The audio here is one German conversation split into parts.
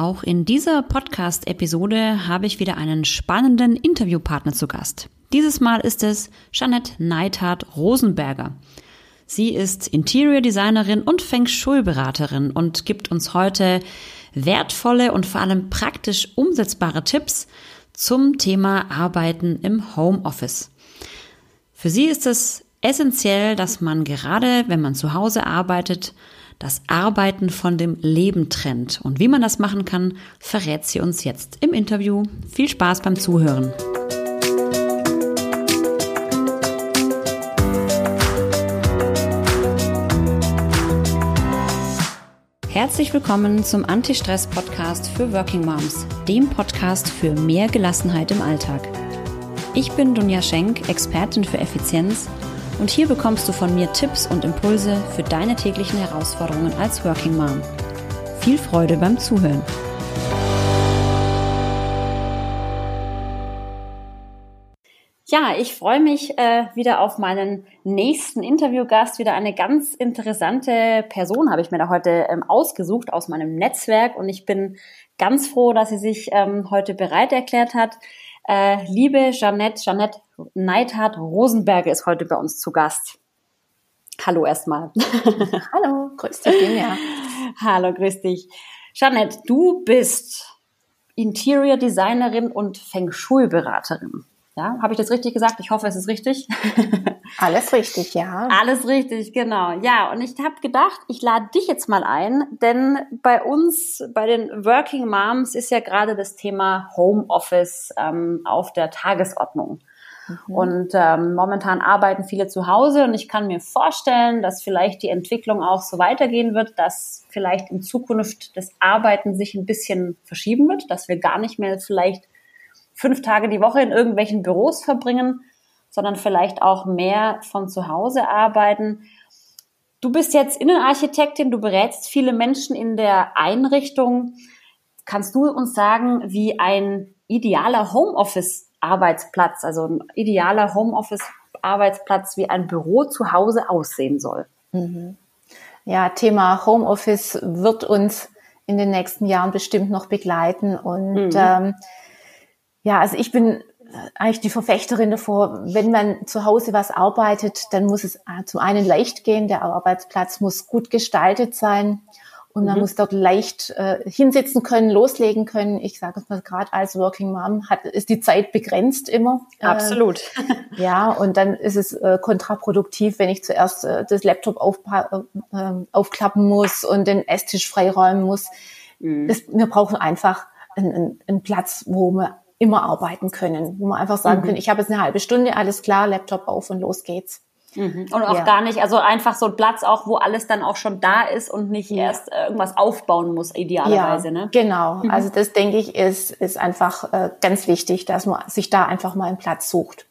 Auch in dieser Podcast-Episode habe ich wieder einen spannenden Interviewpartner zu Gast. Dieses Mal ist es Jeanette Neithardt Rosenberger. Sie ist Interior Designerin und Feng Shui-Beraterin und gibt uns heute wertvolle und vor allem praktisch umsetzbare Tipps zum Thema Arbeiten im Homeoffice. Für sie ist es essentiell, dass man gerade, wenn man zu Hause arbeitet, das Arbeiten von dem Leben trennt. Und wie man das machen kann, verrät sie uns jetzt im Interview. Viel Spaß beim Zuhören. Herzlich willkommen zum Anti-Stress-Podcast für Working Moms, dem Podcast für mehr Gelassenheit im Alltag. Ich bin Dunja Schenk, Expertin für Effizienz und hier bekommst du von mir Tipps und Impulse für deine täglichen Herausforderungen als Working Mom. Viel Freude beim Zuhören. Ja, ich freue mich äh, wieder auf meinen nächsten Interviewgast. Wieder eine ganz interessante Person habe ich mir da heute ähm, ausgesucht aus meinem Netzwerk und ich bin ganz froh, dass sie sich ähm, heute bereit erklärt hat. Äh, liebe Jeanette, Jeanette Neidhardt Rosenberger ist heute bei uns zu Gast. Hallo erstmal. Hallo, grüß dich, Julia. Hallo, grüß dich. Jeanette, du bist Interior Designerin und Feng Shui Beraterin. Ja, habe ich das richtig gesagt? Ich hoffe, es ist richtig. Alles richtig, ja. Alles richtig, genau. Ja, und ich habe gedacht, ich lade dich jetzt mal ein, denn bei uns, bei den Working Moms, ist ja gerade das Thema Homeoffice ähm, auf der Tagesordnung. Mhm. Und ähm, momentan arbeiten viele zu Hause und ich kann mir vorstellen, dass vielleicht die Entwicklung auch so weitergehen wird, dass vielleicht in Zukunft das Arbeiten sich ein bisschen verschieben wird, dass wir gar nicht mehr vielleicht fünf Tage die Woche in irgendwelchen Büros verbringen, sondern vielleicht auch mehr von zu Hause arbeiten. Du bist jetzt Innenarchitektin, du berätst viele Menschen in der Einrichtung. Kannst du uns sagen, wie ein idealer Homeoffice-Arbeitsplatz, also ein idealer Homeoffice-Arbeitsplatz wie ein Büro zu Hause aussehen soll? Mhm. Ja, Thema Homeoffice wird uns in den nächsten Jahren bestimmt noch begleiten und mhm. ähm, ja, also ich bin eigentlich die Verfechterin davor, wenn man zu Hause was arbeitet, dann muss es äh, zum einen leicht gehen, der Arbeitsplatz muss gut gestaltet sein und man mhm. muss dort leicht äh, hinsitzen können, loslegen können. Ich sage es mal gerade als Working Mom hat ist die Zeit begrenzt immer. Äh, Absolut. Äh, ja, und dann ist es äh, kontraproduktiv, wenn ich zuerst äh, das Laptop auf, äh, aufklappen muss und den Esstisch freiräumen muss. Mhm. Das, wir brauchen einfach einen, einen, Platz, wo wir immer arbeiten können, wo man einfach sagen mhm. können, ich habe jetzt eine halbe Stunde, alles klar, Laptop auf und los geht's. Mhm. Und auch ja. gar nicht, also einfach so ein Platz auch, wo alles dann auch schon da ist und nicht ja. erst äh, irgendwas aufbauen muss, idealerweise. Ja, ne? Genau, mhm. also das denke ich ist, ist einfach äh, ganz wichtig, dass man sich da einfach mal einen Platz sucht.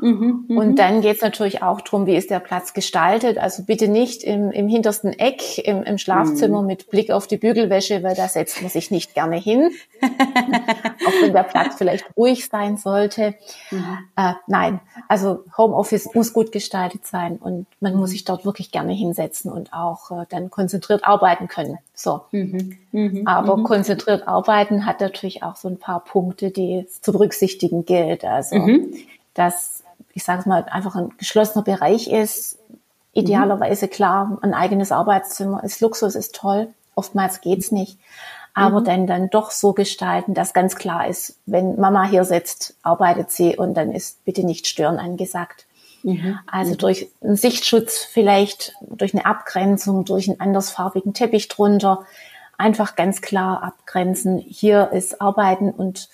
Mhm, und mhm. dann geht es natürlich auch darum, wie ist der Platz gestaltet. Also bitte nicht im, im hintersten Eck im, im Schlafzimmer mhm. mit Blick auf die Bügelwäsche, weil da setzt man sich nicht gerne hin. auch wenn der Platz vielleicht ruhig sein sollte. Mhm. Äh, nein, also Homeoffice muss gut gestaltet sein und man muss sich dort wirklich gerne hinsetzen und auch äh, dann konzentriert arbeiten können. So. Mhm. Mhm. Aber konzentriert arbeiten hat natürlich auch so ein paar Punkte, die zu berücksichtigen gilt. Also dass ich sage es mal, einfach ein geschlossener Bereich ist. Idealerweise klar, ein eigenes Arbeitszimmer ist Luxus, ist toll. Oftmals geht's nicht. Aber mhm. dann, dann doch so gestalten, dass ganz klar ist, wenn Mama hier sitzt, arbeitet sie und dann ist bitte nicht stören angesagt. Mhm. Also durch einen Sichtschutz vielleicht, durch eine Abgrenzung, durch einen andersfarbigen Teppich drunter, einfach ganz klar abgrenzen. Hier ist Arbeiten und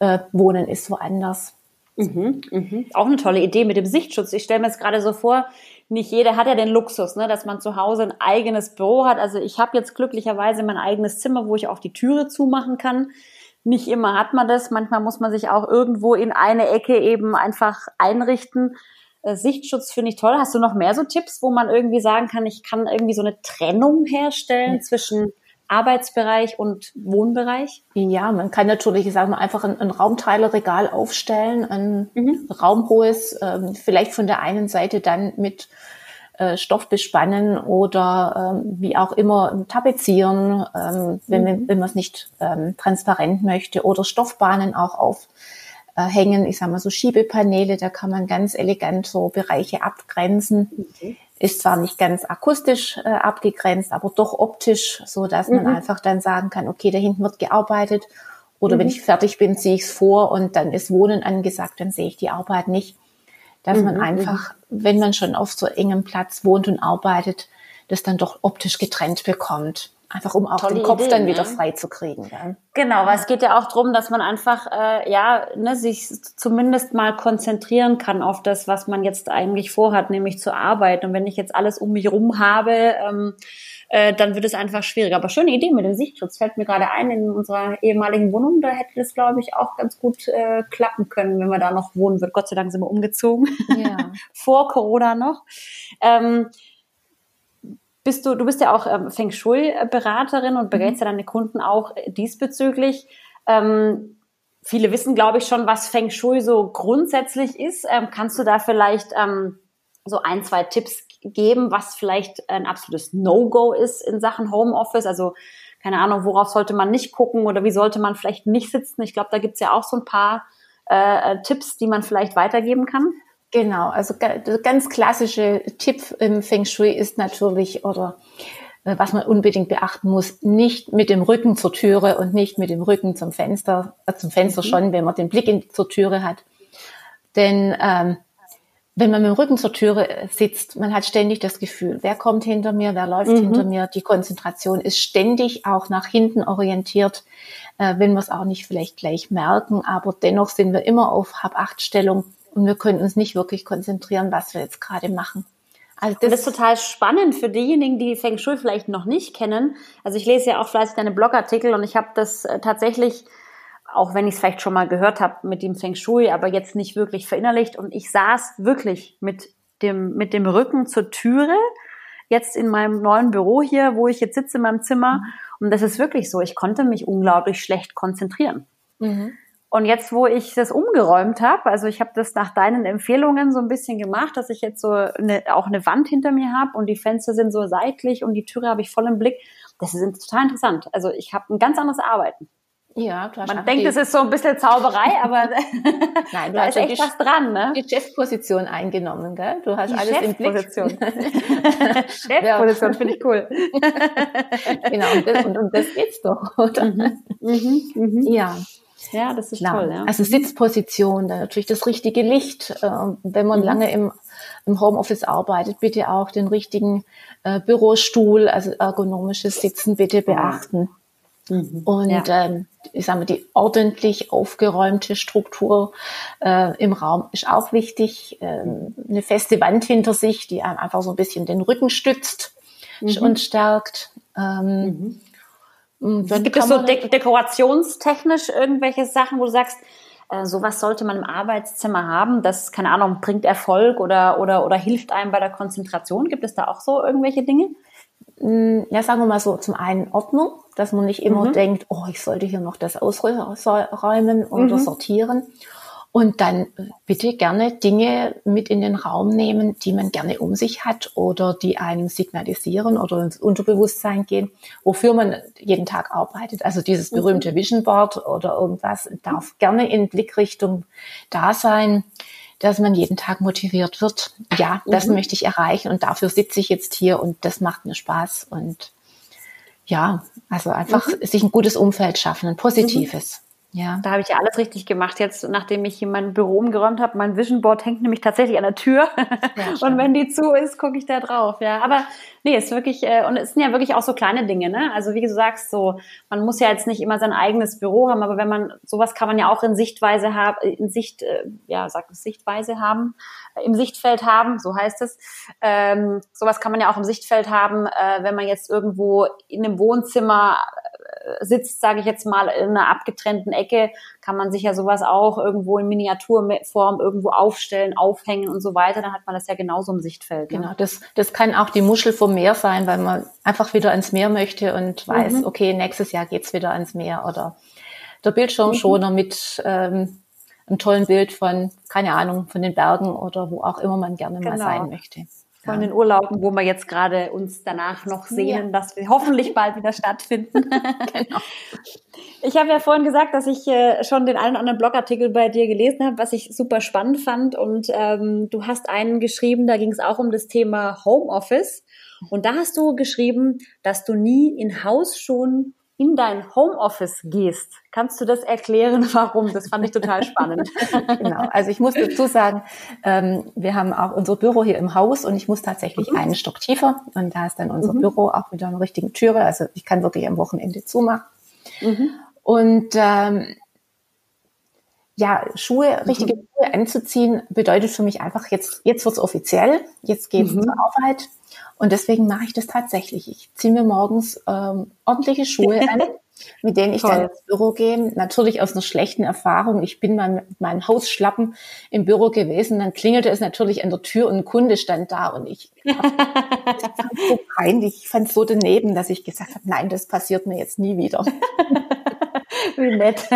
äh, Wohnen ist woanders. Mhm, mhm. Auch eine tolle Idee mit dem Sichtschutz. Ich stelle mir jetzt gerade so vor, nicht jeder hat ja den Luxus, ne, dass man zu Hause ein eigenes Büro hat. Also ich habe jetzt glücklicherweise mein eigenes Zimmer, wo ich auch die Türe zumachen kann. Nicht immer hat man das. Manchmal muss man sich auch irgendwo in eine Ecke eben einfach einrichten. Äh, Sichtschutz finde ich toll. Hast du noch mehr so Tipps, wo man irgendwie sagen kann, ich kann irgendwie so eine Trennung herstellen zwischen Arbeitsbereich und Wohnbereich? Ja, man kann natürlich, ich sage mal, einfach ein, ein Raumteilerregal aufstellen, ein mhm. raumhohes, ähm, vielleicht von der einen Seite dann mit äh, Stoff bespannen oder ähm, wie auch immer tapezieren, ähm, wenn, mhm. man, wenn man es nicht ähm, transparent möchte oder Stoffbahnen auch aufhängen. Ich sage mal so Schiebepaneele, da kann man ganz elegant so Bereiche abgrenzen. Mhm. Ist zwar nicht ganz akustisch äh, abgegrenzt, aber doch optisch, so dass man mhm. einfach dann sagen kann, okay, da hinten wird gearbeitet. Oder mhm. wenn ich fertig bin, ziehe ich es vor und dann ist Wohnen angesagt, dann sehe ich die Arbeit nicht dass mhm. man einfach, wenn man schon auf so engem Platz wohnt und arbeitet, das dann doch optisch getrennt bekommt. Einfach um auch Tolle den Kopf Idee, dann wieder ne? frei zu kriegen. Ja. Genau, weil es geht ja auch darum, dass man einfach äh, ja ne, sich zumindest mal konzentrieren kann auf das, was man jetzt eigentlich vorhat, nämlich zu arbeiten. Und wenn ich jetzt alles um mich rum habe, ähm, äh, dann wird es einfach schwieriger. Aber schöne Idee mit dem Sichtschutz fällt mir gerade ein in unserer ehemaligen Wohnung. Da hätte das, glaube ich, auch ganz gut äh, klappen können, wenn wir da noch wohnen würden. Gott sei Dank sind wir umgezogen. Ja. Vor Corona noch. Ähm, bist du, du bist ja auch ähm, Feng Shui-Beraterin und berätst mhm. ja deine Kunden auch diesbezüglich. Ähm, viele wissen, glaube ich, schon, was Feng Shui so grundsätzlich ist. Ähm, kannst du da vielleicht ähm, so ein, zwei Tipps geben, was vielleicht ein absolutes No-Go ist in Sachen Homeoffice? Also keine Ahnung, worauf sollte man nicht gucken oder wie sollte man vielleicht nicht sitzen? Ich glaube, da gibt's ja auch so ein paar äh, Tipps, die man vielleicht weitergeben kann. Genau, also der ganz klassische Tipp im Feng Shui ist natürlich, oder äh, was man unbedingt beachten muss, nicht mit dem Rücken zur Türe und nicht mit dem Rücken zum Fenster, äh, zum Fenster mhm. schon, wenn man den Blick in, zur Türe hat. Denn ähm, wenn man mit dem Rücken zur Türe äh, sitzt, man hat ständig das Gefühl, wer kommt hinter mir, wer läuft mhm. hinter mir. Die Konzentration ist ständig auch nach hinten orientiert, äh, wenn wir es auch nicht vielleicht gleich merken. Aber dennoch sind wir immer auf Hab-Acht-Stellung und wir können uns nicht wirklich konzentrieren, was wir jetzt gerade machen. Also das, das, ist total spannend für diejenigen, die Feng Shui vielleicht noch nicht kennen. Also ich lese ja auch fleißig deine Blogartikel und ich habe das äh, tatsächlich auch wenn ich es vielleicht schon mal gehört habe mit dem Feng Shui, aber jetzt nicht wirklich verinnerlicht. Und ich saß wirklich mit dem, mit dem Rücken zur Türe, jetzt in meinem neuen Büro hier, wo ich jetzt sitze in meinem Zimmer. Und das ist wirklich so. Ich konnte mich unglaublich schlecht konzentrieren. Mhm. Und jetzt, wo ich das umgeräumt habe, also ich habe das nach deinen Empfehlungen so ein bisschen gemacht, dass ich jetzt so eine, auch eine Wand hinter mir habe und die Fenster sind so seitlich und die Türe habe ich voll im Blick. Das ist total interessant. Also ich habe ein ganz anderes Arbeiten. Ja, hast Man denkt, es ist so ein bisschen Zauberei, aber Nein, du da hast ist echt was dran, ne? Die Chefposition eingenommen, gell? Du hast die alles im Blick. Chefposition finde ich cool. genau, und das, und, und das geht's doch, oder? Mhm. Mhm. Mhm. Ja. Ja, das ist Klar. toll. Ja. Also Sitzposition, dann natürlich das richtige Licht. Äh, wenn man mhm. lange im, im Homeoffice arbeitet, bitte auch den richtigen äh, Bürostuhl, also ergonomisches Sitzen bitte beachten. Mhm. Und ja. ähm, ich sage mal, die ordentlich aufgeräumte Struktur äh, im Raum ist auch wichtig. Ähm, eine feste Wand hinter sich, die einem einfach so ein bisschen den Rücken stützt mhm. und stärkt. Ähm, mhm. Gibt es so de dekorationstechnisch irgendwelche Sachen, wo du sagst, äh, sowas sollte man im Arbeitszimmer haben, das, keine Ahnung, bringt Erfolg oder, oder, oder hilft einem bei der Konzentration? Gibt es da auch so irgendwelche Dinge? Mm, ja, sagen wir mal so, zum einen Ordnung, dass man nicht immer mhm. denkt, oh, ich sollte hier noch das ausräumen oder mhm. sortieren. Und dann äh, bitte gerne Dinge mit in den Raum nehmen, die man gerne um sich hat oder die einem signalisieren oder ins Unterbewusstsein gehen, wofür man jeden Tag arbeitet. Also dieses mhm. berühmte Vision Board oder irgendwas darf gerne in Blickrichtung da sein dass man jeden Tag motiviert wird. Ja, das mhm. möchte ich erreichen und dafür sitze ich jetzt hier und das macht mir Spaß und ja, also einfach mhm. sich ein gutes Umfeld schaffen, ein positives. Ja. Da habe ich ja alles richtig gemacht jetzt, nachdem ich hier mein Büro umgeräumt habe. Mein Vision Board hängt nämlich tatsächlich an der Tür. Ja, und wenn die zu ist, gucke ich da drauf. Ja, aber nee, ist wirklich äh, und es sind ja wirklich auch so kleine Dinge. Ne? Also wie du sagst, so man muss ja jetzt nicht immer sein eigenes Büro haben, aber wenn man sowas kann man ja auch in Sichtweise haben, in Sicht, äh, ja, sagt es Sichtweise haben, äh, im Sichtfeld haben, so heißt es. Ähm, sowas kann man ja auch im Sichtfeld haben, äh, wenn man jetzt irgendwo in einem Wohnzimmer sitzt, sage ich jetzt mal, in einer abgetrennten Ecke, kann man sich ja sowas auch irgendwo in Miniaturform irgendwo aufstellen, aufhängen und so weiter. Dann hat man das ja genauso im Sichtfeld. Ne? Genau, das, das kann auch die Muschel vom Meer sein, weil man einfach wieder ans Meer möchte und weiß, mhm. okay, nächstes Jahr geht's wieder ans Meer oder der Bildschirmschoner mhm. mit ähm, einem tollen Bild von, keine Ahnung, von den Bergen oder wo auch immer man gerne genau. mal sein möchte. Von den Urlauben, wo wir jetzt gerade uns danach noch sehen, ja. dass wir hoffentlich bald wieder stattfinden. genau. Ich habe ja vorhin gesagt, dass ich äh, schon den einen oder anderen Blogartikel bei dir gelesen habe, was ich super spannend fand. Und ähm, du hast einen geschrieben, da ging es auch um das Thema Homeoffice. Und da hast du geschrieben, dass du nie in Hausschuhen in dein Homeoffice gehst. Kannst du das erklären, warum? Das fand ich total spannend. genau. Also ich muss dazu sagen, ähm, wir haben auch unser Büro hier im Haus und ich muss tatsächlich mhm. einen Stock tiefer und da ist dann unser mhm. Büro auch mit einer richtigen Türe. Also ich kann wirklich am Wochenende zumachen. Mhm. Und ähm, ja, Schuhe, richtige mhm. Schuhe anzuziehen, bedeutet für mich einfach, jetzt, jetzt wird's offiziell, jetzt geht's mhm. zur Arbeit. Und deswegen mache ich das tatsächlich. Ich ziehe mir morgens ähm, ordentliche Schuhe an, mit denen ich Toll. dann ins Büro gehe. Natürlich aus einer schlechten Erfahrung. Ich bin mal mit meinen Hausschlappen im Büro gewesen. Dann klingelte es natürlich an der Tür und ein Kunde stand da und ich fand so peinlich. Ich fand so daneben, dass ich gesagt habe, nein, das passiert mir jetzt nie wieder. Wie nett.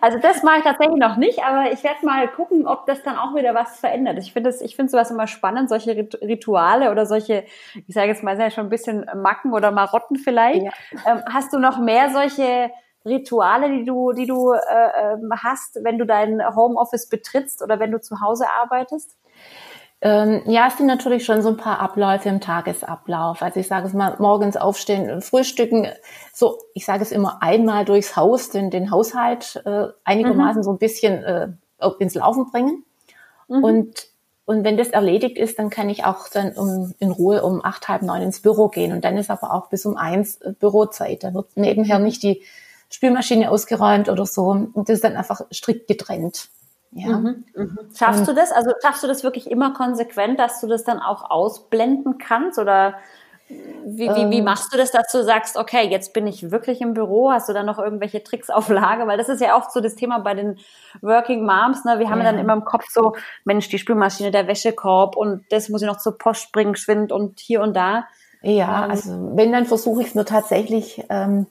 Also das mache ich tatsächlich noch nicht, aber ich werde mal gucken, ob das dann auch wieder was verändert. Ich finde ich finde sowas immer spannend, solche Rituale oder solche, ich sage jetzt mal, sind ja schon ein bisschen Macken oder Marotten vielleicht. Ja. Ähm, hast du noch mehr solche Rituale, die du, die du äh, ähm, hast, wenn du dein Homeoffice betrittst oder wenn du zu Hause arbeitest? Ähm, ja, es sind natürlich schon so ein paar Abläufe im Tagesablauf. Also ich sage es mal, morgens aufstehen, frühstücken, so, ich sage es immer einmal durchs Haus, den, den Haushalt äh, einigermaßen mhm. so ein bisschen äh, ins Laufen bringen. Mhm. Und, und wenn das erledigt ist, dann kann ich auch dann um, in Ruhe um acht, halb neun ins Büro gehen. Und dann ist aber auch bis um eins äh, Bürozeit. Da wird nebenher nicht die Spülmaschine ausgeräumt oder so. Und das ist dann einfach strikt getrennt. Ja. Mhm, mhm. Schaffst du das? Also schaffst du das wirklich immer konsequent, dass du das dann auch ausblenden kannst? Oder wie, wie, wie ähm. machst du das, dass du sagst, okay, jetzt bin ich wirklich im Büro? Hast du dann noch irgendwelche Tricks auf Lage? Weil das ist ja oft so das Thema bei den Working Moms. Ne? Wir haben ja. dann immer im Kopf so, Mensch, die Spülmaschine, der Wäschekorb und das muss ich noch zur Post bringen, schwind und hier und da. Ja, ähm, also wenn, dann versuche ich es nur tatsächlich ähm,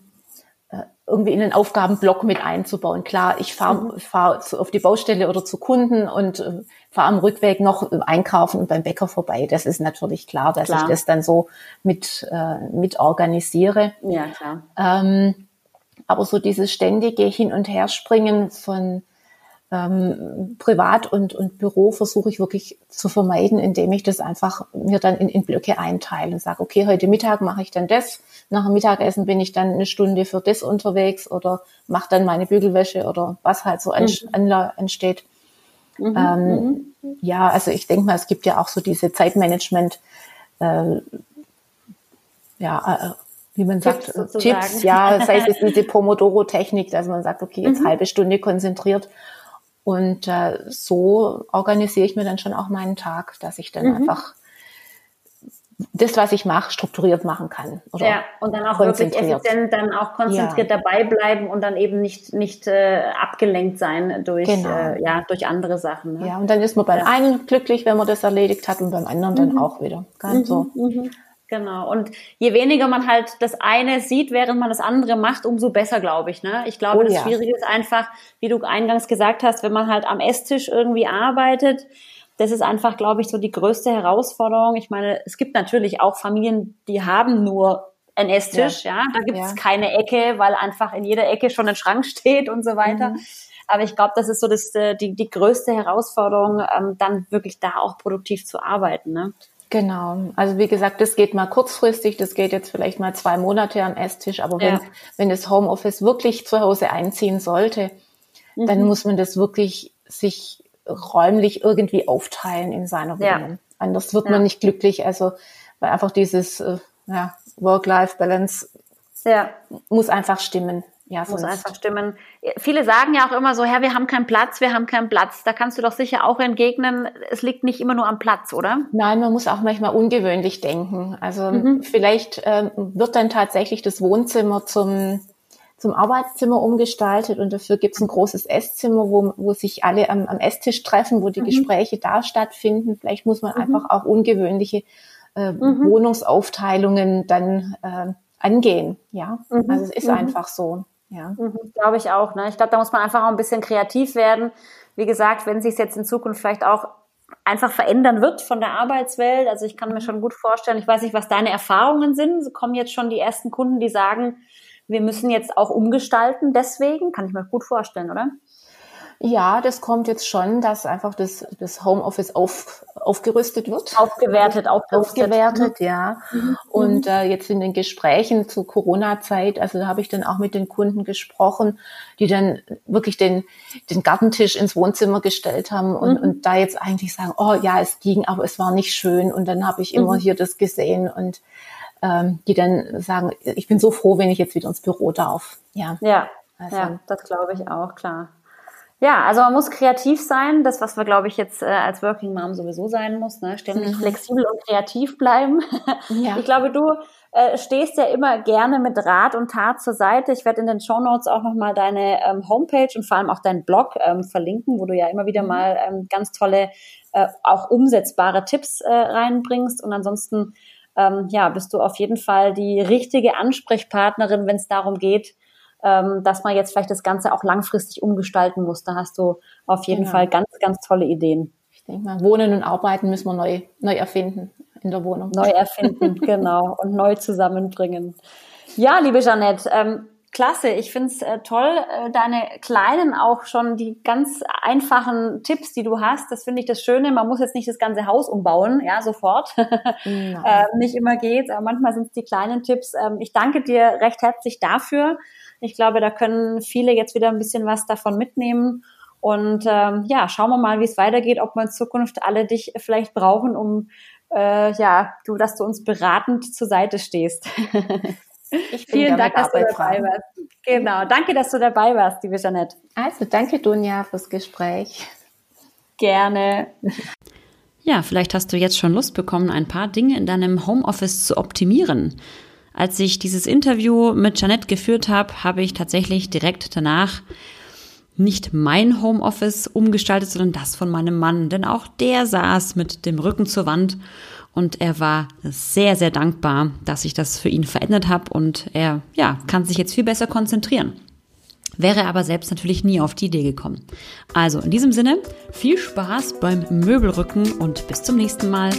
irgendwie in den Aufgabenblock mit einzubauen. Klar, ich fahre mhm. fahr auf die Baustelle oder zu Kunden und äh, fahre am Rückweg noch einkaufen und beim Bäcker vorbei. Das ist natürlich klar, dass klar. ich das dann so mit, äh, mit organisiere. Ja, klar. Ähm, aber so dieses ständige Hin- und Herspringen von ähm, Privat und, und Büro versuche ich wirklich zu vermeiden, indem ich das einfach mir dann in, in Blöcke einteile und sage, okay, heute Mittag mache ich dann das, nach dem Mittagessen bin ich dann eine Stunde für das unterwegs oder mache dann meine Bügelwäsche oder was halt so mhm. entsteht. Mhm. Ähm, mhm. Ja, also ich denke mal, es gibt ja auch so diese Zeitmanagement, äh, ja, äh, wie man Tipps sagt, sozusagen. Tipps, ja, sei es diese Pomodoro-Technik, dass man sagt, okay, jetzt mhm. halbe Stunde konzentriert und äh, so organisiere ich mir dann schon auch meinen Tag, dass ich dann mhm. einfach das, was ich mache, strukturiert machen kann. Oder ja, und dann auch wirklich effizient dann auch konzentriert ja. dabei bleiben und dann eben nicht, nicht äh, abgelenkt sein durch, genau. äh, ja, durch andere Sachen. Ne? Ja, und dann ist man beim ja. einen glücklich, wenn man das erledigt hat und beim anderen mhm. dann auch wieder. Ganz mhm. so. Genau. Und je weniger man halt das eine sieht, während man das andere macht, umso besser, glaube ich. Ne? Ich glaube, oh, das ja. Schwierige ist einfach, wie du eingangs gesagt hast, wenn man halt am Esstisch irgendwie arbeitet, das ist einfach, glaube ich, so die größte Herausforderung. Ich meine, es gibt natürlich auch Familien, die haben nur einen Esstisch, ja. ja? Da gibt es ja. keine Ecke, weil einfach in jeder Ecke schon ein Schrank steht und so weiter. Mhm. Aber ich glaube, das ist so das, äh, die, die größte Herausforderung, ähm, dann wirklich da auch produktiv zu arbeiten. Ne? Genau. Also wie gesagt, das geht mal kurzfristig, das geht jetzt vielleicht mal zwei Monate am Esstisch, aber wenn, ja. wenn das Homeoffice wirklich zu Hause einziehen sollte, mhm. dann muss man das wirklich sich räumlich irgendwie aufteilen in seiner Wohnung. Ja. Anders wird ja. man nicht glücklich. Also weil einfach dieses äh, ja, Work-Life-Balance muss einfach stimmen. Ja, muss einfach stimmen. Viele sagen ja auch immer so, Herr, wir haben keinen Platz, wir haben keinen Platz. Da kannst du doch sicher auch entgegnen, es liegt nicht immer nur am Platz, oder? Nein, man muss auch manchmal ungewöhnlich denken. Also mhm. vielleicht ähm, wird dann tatsächlich das Wohnzimmer zum, zum Arbeitszimmer umgestaltet und dafür gibt es ein großes Esszimmer, wo, wo sich alle am, am Esstisch treffen, wo die mhm. Gespräche da stattfinden. Vielleicht muss man mhm. einfach auch ungewöhnliche äh, mhm. Wohnungsaufteilungen dann äh, angehen. Ja, mhm. also es ist mhm. einfach so. Ja. Mhm, glaube ich auch. Ne? Ich glaube, da muss man einfach auch ein bisschen kreativ werden. Wie gesagt, wenn sich jetzt in Zukunft vielleicht auch einfach verändern wird von der Arbeitswelt. Also ich kann mir schon gut vorstellen, ich weiß nicht, was deine Erfahrungen sind. Es kommen jetzt schon die ersten Kunden, die sagen, wir müssen jetzt auch umgestalten. Deswegen kann ich mir gut vorstellen, oder? Ja, das kommt jetzt schon, dass einfach das, das Homeoffice auf, aufgerüstet wird. Aufgewertet, aufgerüstet. Aufgewertet, mhm. ja. Mhm. Und äh, jetzt in den Gesprächen zur Corona-Zeit, also da habe ich dann auch mit den Kunden gesprochen, die dann wirklich den, den Gartentisch ins Wohnzimmer gestellt haben und, mhm. und da jetzt eigentlich sagen, oh ja, es ging, aber es war nicht schön. Und dann habe ich immer mhm. hier das gesehen und ähm, die dann sagen, ich bin so froh, wenn ich jetzt wieder ins Büro darf. Ja, ja, also, ja das glaube ich auch, klar. Ja, also man muss kreativ sein, das, was wir, glaube ich, jetzt äh, als Working Mom sowieso sein muss, ne? ständig mhm. flexibel und kreativ bleiben. Ja. Ich glaube, du äh, stehst ja immer gerne mit Rat und Tat zur Seite. Ich werde in den Show Notes auch nochmal deine ähm, Homepage und vor allem auch deinen Blog ähm, verlinken, wo du ja immer wieder mhm. mal ähm, ganz tolle, äh, auch umsetzbare Tipps äh, reinbringst. Und ansonsten, ähm, ja, bist du auf jeden Fall die richtige Ansprechpartnerin, wenn es darum geht, ähm, dass man jetzt vielleicht das Ganze auch langfristig umgestalten muss. Da hast du auf jeden genau. Fall ganz, ganz tolle Ideen. Ich denke mal, Wohnen und Arbeiten müssen wir neu, neu erfinden in der Wohnung. Neu erfinden, genau. Und neu zusammenbringen. Ja, liebe Jeanette, ähm, klasse. Ich find's äh, toll, äh, deine kleinen auch schon die ganz einfachen Tipps, die du hast. Das finde ich das Schöne. Man muss jetzt nicht das ganze Haus umbauen, ja, sofort. äh, nicht immer geht's, aber manchmal sind es die kleinen Tipps. Ähm, ich danke dir recht herzlich dafür. Ich glaube, da können viele jetzt wieder ein bisschen was davon mitnehmen. Und ähm, ja, schauen wir mal, wie es weitergeht, ob wir in Zukunft alle dich vielleicht brauchen, um äh, ja, du, dass du uns beratend zur Seite stehst. Ich Vielen Dank, dass du dabei warst. Genau, danke, dass du dabei warst, liebe Jeanette. Also danke, Dunja, fürs Gespräch. Gerne. Ja, vielleicht hast du jetzt schon Lust bekommen, ein paar Dinge in deinem Homeoffice zu optimieren. Als ich dieses Interview mit Janette geführt habe, habe ich tatsächlich direkt danach nicht mein Homeoffice umgestaltet, sondern das von meinem Mann. Denn auch der saß mit dem Rücken zur Wand und er war sehr, sehr dankbar, dass ich das für ihn verändert habe und er, ja, kann sich jetzt viel besser konzentrieren. Wäre aber selbst natürlich nie auf die Idee gekommen. Also in diesem Sinne, viel Spaß beim Möbelrücken und bis zum nächsten Mal.